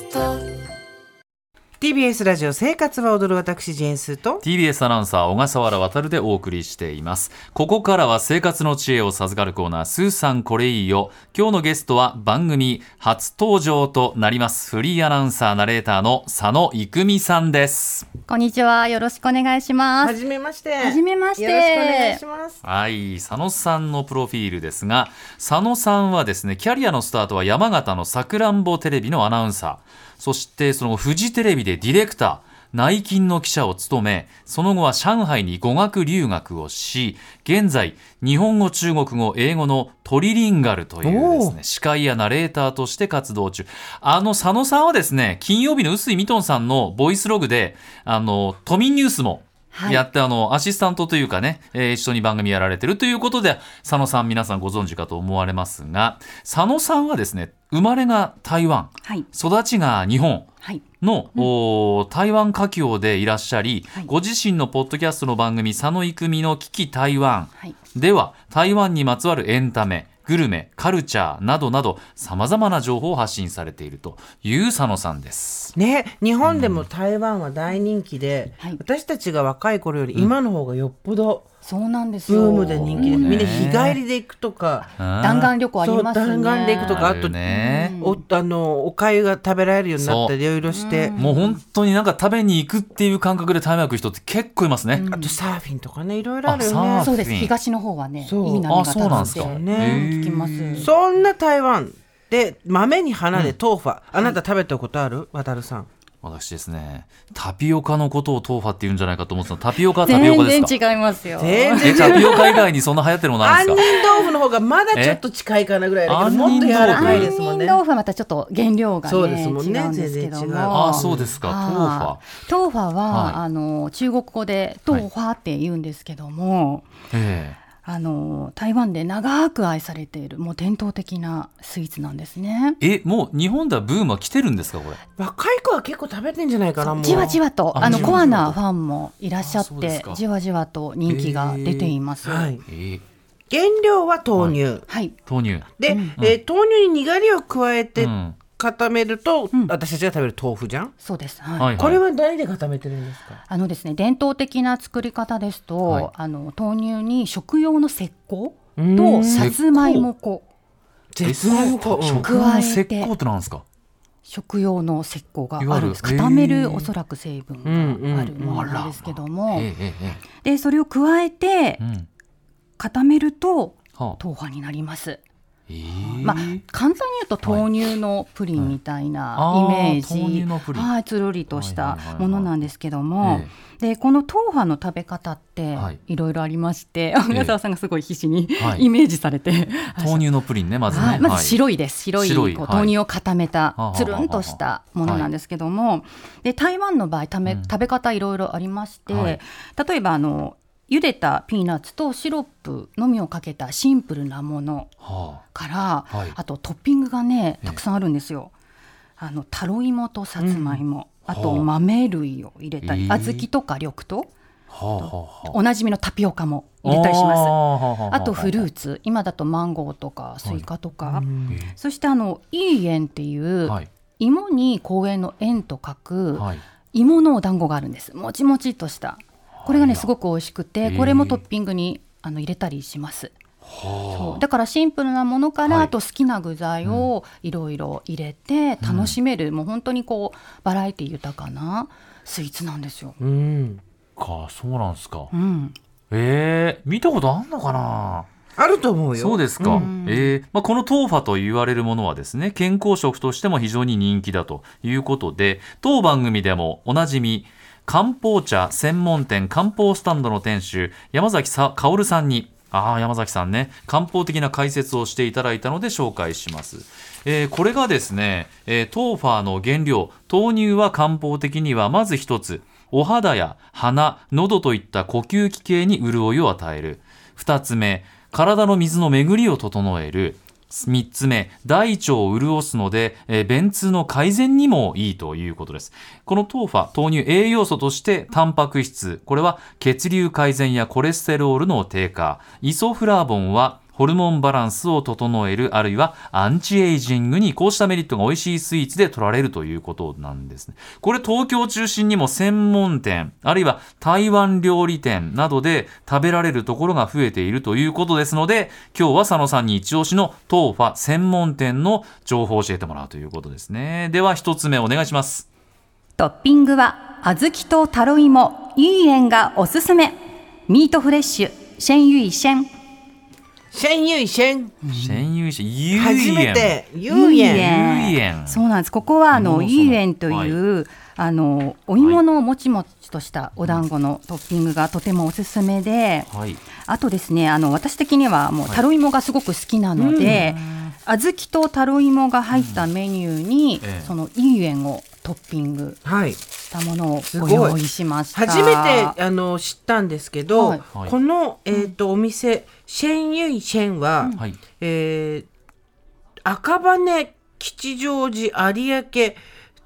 ト TBS ラジオ生活は踊る私ジェーンスーと TBS アナウンサー小笠原渉でお送りしています。ここからは生活の知恵を授かるコーナースーさんこれいいよ。今日のゲストは番組初登場となります。フリーアナウンサーナレーターの佐野郁美さんです。こんにちは。よろしくお願いします。はじめまして。はじめまして。よろしくお願いします。はい。佐野さんのプロフィールですが佐野さんはですねキャリアのスタートは山形のさくらんぼテレビのアナウンサーそしてその後フジテレビでディレクター内勤の記者を務めその後は上海に語学留学をし現在日本語中国語英語のトリリンガルというですね司会やナレーターとして活動中。あの佐野さんはですね金曜日の臼井ミトンさんのボイスログであの都民ニュースもはいやって、あのアシスタントというかね、えー一緒に番組やられてるということで佐野さん皆さんご存知かと思われますが佐野さんはですね生まれが台湾はい。育ちが日本はい。の、おー台湾華僑でいらっしゃり、はいご自身のポッドキャストの番組「佐野育美の危機台湾はい。」では台湾にまつわるエンタメグルメカルチャーなどなどさまざまな情報を発信されているという佐野さんです。ね日本でも台湾は大人気で、はい。私たちが若い頃より今の方がよっぽどそうなんですよ。ブームで人気で、うんみんな日帰りで行くとか、弾丸旅行ありますね。弾丸で行くとかあとるね。おあのお粥が食べられるようになったりいろいろして、もう本当になんか食べに行くっていう感覚で台湾行く人って結構いますね。あとサーフィンとかねいろいろあるよね。そうです。東の方はね、いい波があそうなんですか。ね聞きます。そんな台湾で豆に花で豆花、あなた食べたことある？渡るさん。私ですね、タピオカのことをトーファって言うんじゃないかと思ってた。のタピオカはタピオカです全か然違いますよ。全え、タピオカ以外にそんな流行ってるものあるん杏仁ですか？豆腐の方がまだちょっと近いかなぐらいだけど杏仁もっと柔らかいですもんね。杏仁豆腐はまたちょっと原料がねそうですもんね。違うんですけども。あ、そうですか、トー。ファあートーファは、はい。あの中国語でトーファって言うんですけども、えあの台湾で長く愛されているもう伝統的なスイーツなんですね。ええ、もう日本ではブームは来てるんですか、これ？若い子は結構食べてんじゃないかなもう。じわじわとあのコアなファンもいらっしゃってじわじわと人気が出ています。ははい、い、えー。原料は豆乳、豆乳。で、えー豆乳ににがりを加えてうん固めると、私たちが食べる豆腐じゃん、そうです。はい。はいはい。これは何で固めてるんですか？あのですね伝統的な作り方ですと、はい。あの豆乳に食用の石膏うん。とさつまいも粉。絶妙こう、うん。食の石膏ってなんですか？食用の石膏があるんです。固めるおそらく成分うんがあるものなんですけども、ええええ。でそれを加えて。固めるとはあ。豆腐になります。えー。まあ、簡単に言うと豆乳のプリンみたいなはいイメージ、つるりとしたはいはいはいはい。ものなんですけども、えでこの豆腐の食べ方ってはい。いろいろありまして、え小沢さんがすごい必死にはい。イメージされて、豆乳のプリンね、まずね。はい、まずい。白いです。白いこう豆乳を固めたはあつるんとしたものなんですけども、で台湾の場合ためうん。食べ方いろいろありまして、はい。例えばあの茹でたピーナッツとシロップのみをかけたシンプルなものはから、はい。あとトッピングがねええ。たくさんあるんですよ。あのタロイモとさつまいも、あとはあ。豆類を入れたり、ええ。小豆とか緑とあ。はあはあはあ。おなじみのタピオカも入れたりします。すあとフルーツ。今だとマンゴーとかスイカとか、うん。そしてあの芋圓っていう、はい。芋に公園の円と書くはい。芋のお団子があるんです。もちもちっとしたこれがねすごく美味しくへてえ。これもトッピングにあの入れたりします。そう。だからシンプルなものから、はい。あと好きな具材をいろいろ入れて楽しめる、もう本当にこうバラエティ豊かなスイーツなんですよ。うん。か、そうなんですか。う。ん、ええ、見たことあんのかな？あると思うよ。そうですか、ん。えーまあ、このトーファと言われるものはですね健康食としても非常に人気だということで当番組でもおなじみ漢方茶専門店漢方スタンドの店主山崎さ薫さんに。ああ山崎さんね。漢方的な解説をしていただいたので紹介します、えーこれがですね、えートーファーの原料。豆乳は漢方的にはまず一つ。お肌や鼻喉といった呼吸器系に潤いを与える。2つ目体の水の巡りを整える。3つ目大腸を潤すので、えー便通の改善にもいいということです。このトーファ豆乳栄養素としてタンパク質これは血流改善やコレステロールの低下イソフラボンはホルモンバランスを整えるあるいはアンチエイジングにこうしたメリットが美味しいスイーツで取られるということなんですね。これ東京を中心にも専門店あるいは台湾料理店などで食べられるところが増えているということですので今日は佐野さんに一押しのトーファ専門店の情報を教えてもらうということですね。では一つ目お願いします。トッピングは小豆とタロイモ芋圓がおすすめ。 MeetFresh 鮮芋仙。鮮芋仙シェンユイシユイエン初めてユイエンユイエンそうなんです。ここはあのうんイーエンという、あのお芋のもちもちとしたお団子のトッピングがとてもおすすめで、はい。あとですねあの私的にはもうタロイモがすごく好きなので、小豆とタロイモが入ったメニューに、ええ。そのイーエンをトッピングはい。したものをすご用意しました。初めてあの知ったんですけど、はい。はい。この、えー、とお店シェンユイシェンは、はい。えー赤羽吉祥寺有明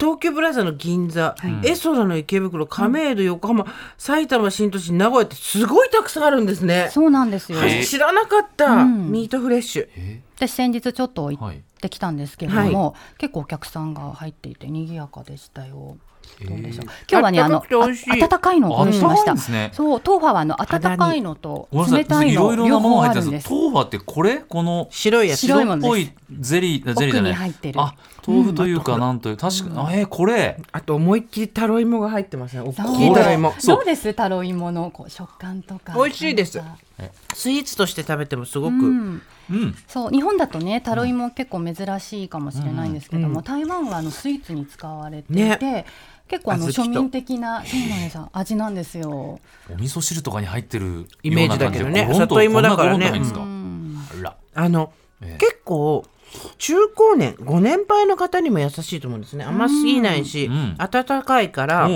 東京プラザの銀座、エソラの池袋亀戸横浜埼玉新都心名古屋ってすごいたくさんあるんですね。そうなんですよ、知らなかった、うん。ミートフレッシュ。え？私先日ちょっと行っはいてきたんですけれども、結構お客さんが入っていて賑やかでしたよ。どうでしょう。今日はねあのあったかいあ温かいのをご用意しました。ねそう豆腐はあの温かいのと冷たさいいいの両ろいろなもの方あるんですが入ってるんです。豆腐ってこれ？この白いやつ。白いもの白っぽいゼリーゼリーじゃない奥に入ってるあ豆腐というかなんという確かあえーこれあと思いっきりタロイモが入ってますね。大きいタロイモ。そうですタロイモのこう食感とか。美味しいですスイーツとして食べてもすごく、うん。うん。そう日本だとねタロイモ結構珍しいかもしれないんですけども、うん。台湾はあのスイーツに使われていて、ね。結構あの庶民的なそうなんです味なんですよ。お味噌汁とかに入ってるイメージだけどね。里芋だからね。あら。あの、ええ。結構中高年ご年配の方にも優しいと思うんですね。甘すぎないし、うん。温かいから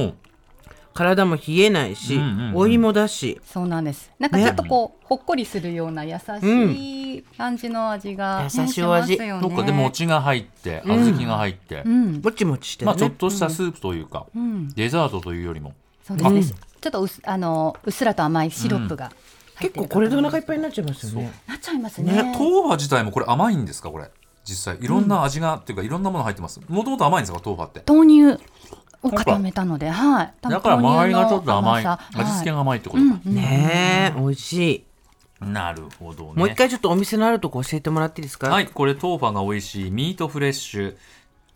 体も冷えないし、うんうんうん。お芋だし。そうなんです。なんかちょっとこう、ほっこりするような優しい感じの味が、ね優しいお味。しますよね。どっかで餅が入って小豆が入って。うん、もちもちしてまあちょっとしたスープというかうん、デザートというよりも。そうですね。ちょっとうすあのうっすらと甘いシロップが結構これでお腹いっぱいになっちゃいますよね。なっちゃいますね。ね豆腐自体もこれ甘いんですかこれ。実際。いろんな味がっていうかいろんなもの入ってます。もともと甘いんですか豆腐って？豆乳を固めたので、はい。だから周りがちょっと甘い豆乳の味付けはいが甘いってことか。うんねえ美味しい、なるほどね。もう一回ちょっとお店のあるとこ教えてもらっていいですか？はい、これ豆腐が美味しいミートフレッシュ。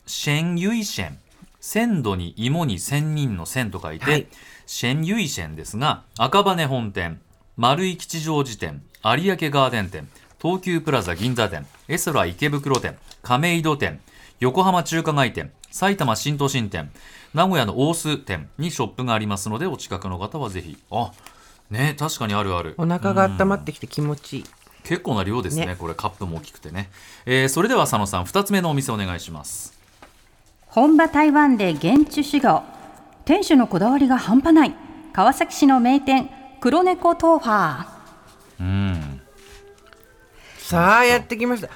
シェンユイシェン。鮮度に芋に仙人の仙と書いて、はい。シェンユイシェンですが赤羽本店丸井吉祥寺店有明ガーデン店東急プラザ銀座店エソラ池袋店亀戸店横浜中華街店埼玉新都心店名古屋の大須店にショップがありますのでお近くの方はぜひ。あね確かにあるある。お腹が温まってきて気持ちいい。結構な量ですねね。これカップも大きくてね、えーそれでは佐野さん2つ目のお店お願いします。本場台湾で現地修行。店主のこだわりが半端ない。川崎市の名店黒猫豆腐うん、さあやってきました。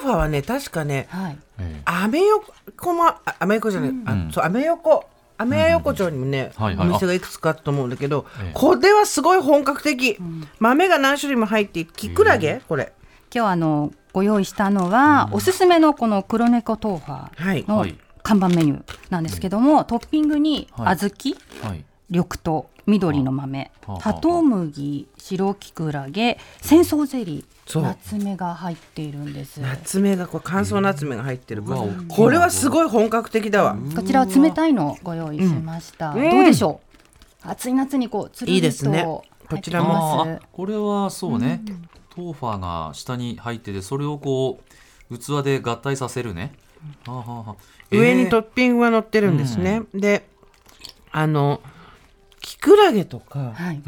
豆腐はね確かねはい。えアメ横もあアメ横じゃない、あそうアメ横。アメヤ横丁にもね、はいはい。お店がいくつかあったと思うんだけど、ええ。これはすごい本格的、豆が何種類も入ってきくらげこれ。今日あのご用意したのは、おすすめのこの黒猫豆腐はい。のはい。看板メニューなんですけども、トッピングにはい。小豆、はい。緑豆緑の豆はあ葉と麦白きくらげ戦争ゼリそう。ー夏目が入っているんです。夏目がこれ乾燥夏目が入ってるから、うわ大きいなこれはすごい本格的だわ、こちらは冷たいのをご用意しました、うん。どうでしょう？暑い夏にこうつるいいりとですね。こちらも。これはそうね、トーファーが下に入っててそれをこう器で合体させるね、はあはあはあ上にトえッピングが乗ってるんですね、であのきくらげとかはい。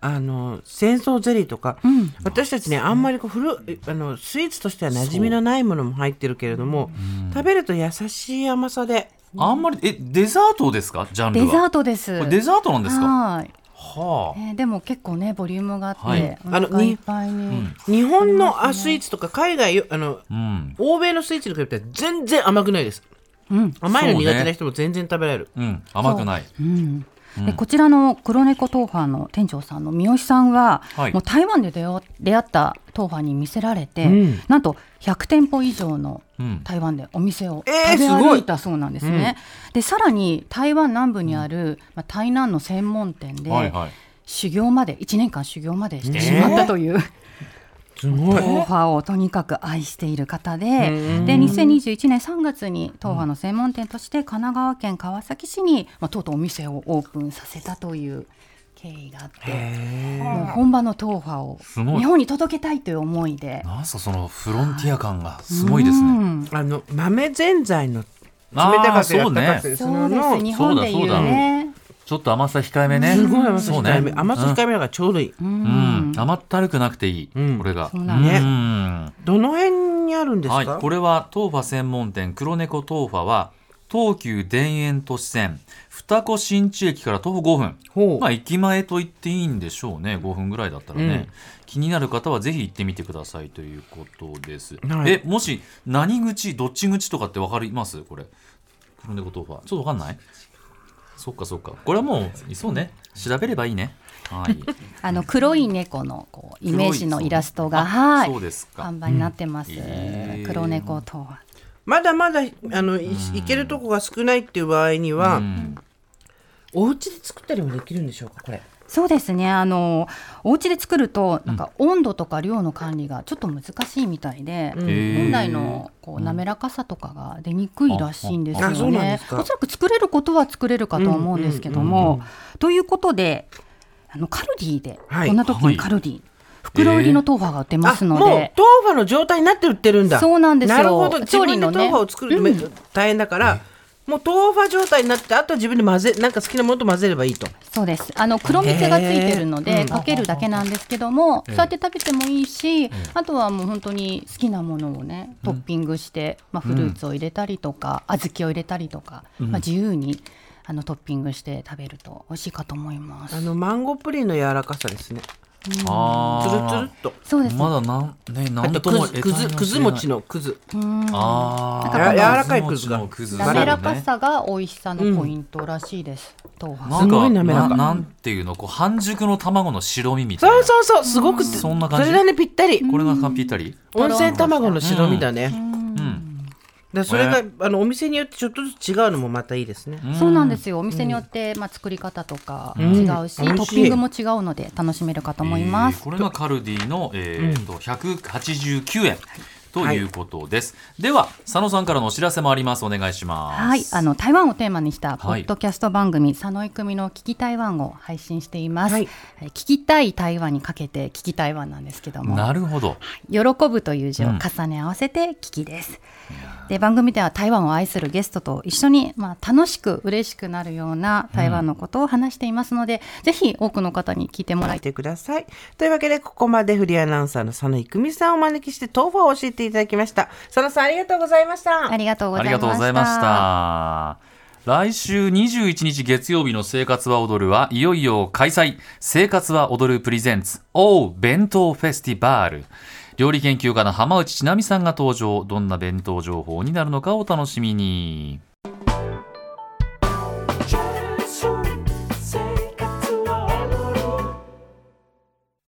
あの戦争ゼリーとか、うん。私たちねあんまりこう古いあのスイーツとしては馴染みのないものも入ってるけれども、食べると優しい甘さで。あんまりえデザートですか？ジャンルは。デザートです。デザートなんですか？はい、はあ。えーでも結構ねボリュームがあって、はい。お腹いっぱいに、日本のあスイーツとか海外よあのうん。欧米のスイーツに比べて全然甘くないです。うん。甘いの苦手な人も全然食べられる、うん。甘くない。うんでこちらの黒猫豆腐の店長さんの三好さんは、はい。もう台湾で出会った豆腐に見せられて、うん。なんと100店舗以上のうん。台湾でお店をえー食べ歩いたそうなんですね。でさらに台湾南部にある、まあ、台南の専門店で、はいはい。修行まで1年間修行までしてしまったという、すごい。豆腐をとにかく愛している方でで2021年3月に豆腐の専門店として神奈川県川崎市に、まあ、とうとうお店をオープンさせたという経緯があってもう本場の豆腐を日本に届けたいという思いで。なんすかそのフロンティア感がすごいですね。うん。あの豆ぜんざいの冷たかったりそうね。温かかったりするそうです日本でいうね。ちょっと甘さ控えめね。すごい甘さそう控えめ、ね。甘さ控えめだからちょうどいい、うん甘ったるくなくていいうん。これが。そうなんです。うん。どの辺にあるんですか、はい、これは豆腐専門店黒猫豆腐は東急田園都市線二子新地駅から徒歩5分。ほう。まあ駅前と言っていいんでしょうね。5分ぐらいだったらね、うん。気になる方はぜひ行ってみてくださいということです、はい。えもし何口どっち口とかって分かります？これ。黒猫豆腐はちょっと分かんない？そっかそっか。これはもうそうね。調べればいいね。はい。あの黒い猫のこうイメージのイラストがあはい。そうですか。販売になってます、へー。黒猫豆腐まだまだあのい行けるとこが少ないっていう場合には、うん。お家で作ったりもできるんでしょうかこれそうですね。あのお家で作るとなんか温度とか量の管理がちょっと難しいみたいで、へー本来のこう滑らかさとかが出にくいらしいんですよね。おそらく作れることは作れるかとは思うんですけども、ということであのカルディで、はい。こんな時にカルディ、袋入りの豆腐が売ってますのあもう豆で、腐の状態になって売ってるんだ。そうなんですよ。なるほど。自調理のね。分で豆腐を作るとめ大変だから、もう豆腐状態になってあとは自分で混ぜなんか好きなものと混ぜればいいと。そうです。あの黒蜜がついてるのでかけるだけなんですけども、そうやって食べてもいいし、あとはもう本当に好きなものをねトッピングして、まあ、フルーツを入れたりとか、小豆を入れたりとか、まあ、自由にあのトッピングして食べると美味しいかと思います。あのマンゴープリンの柔らかさですねあつるーつるっと。そうです、まだなんねなんともくずくずくず餅のくず。あや柔らかいくずが。滑らかさが美味しさのポイントらしいです。なん。かすごい滑らか。ななんていうの？こう半熟の卵の白身みたいな。そうそうそう。すごくそんな感じ。それがねぴったり。これがぴったり？温泉卵の白身だね、うんでそれが、あのお店によってちょっとずつ違うのもまたいいですね、そうなんですよ。お店によって、まあ、作り方とかん。違うし、うんトッピングも違うので楽しめるかと思います。えーこれがカルディの、えーと189円ということです、では佐野さんからのお知らせもあります。お願いします。はい、あの台湾をテーマにしたポはいッドキャスト番組、佐野郁美の聞き台湾を配信しています。はい。えー聞きたい台湾にかけて聞き台湾なんですけども、なるほど。喜ぶという字を重ね合わせて聞きです。で番組では台湾を愛するゲストと一緒に、まあ、楽しく嬉しくなるような台湾のことを話していますので、ぜひ多くの方に聞いてもらいい。てください。というわけでここまでフリーアナウンサーの佐野郁美さんをお招きして豆腐を教えていただきました。佐野さんありがとうございました。ありがとうございました。がとうございました。来週21日月曜日の生活は踊るはいよいよ開催。生活は踊るプレゼンツ O 弁当フェスティバール。料理研究家の浜内千奈美さんが登場。どんな弁当情報になるのかお楽しみに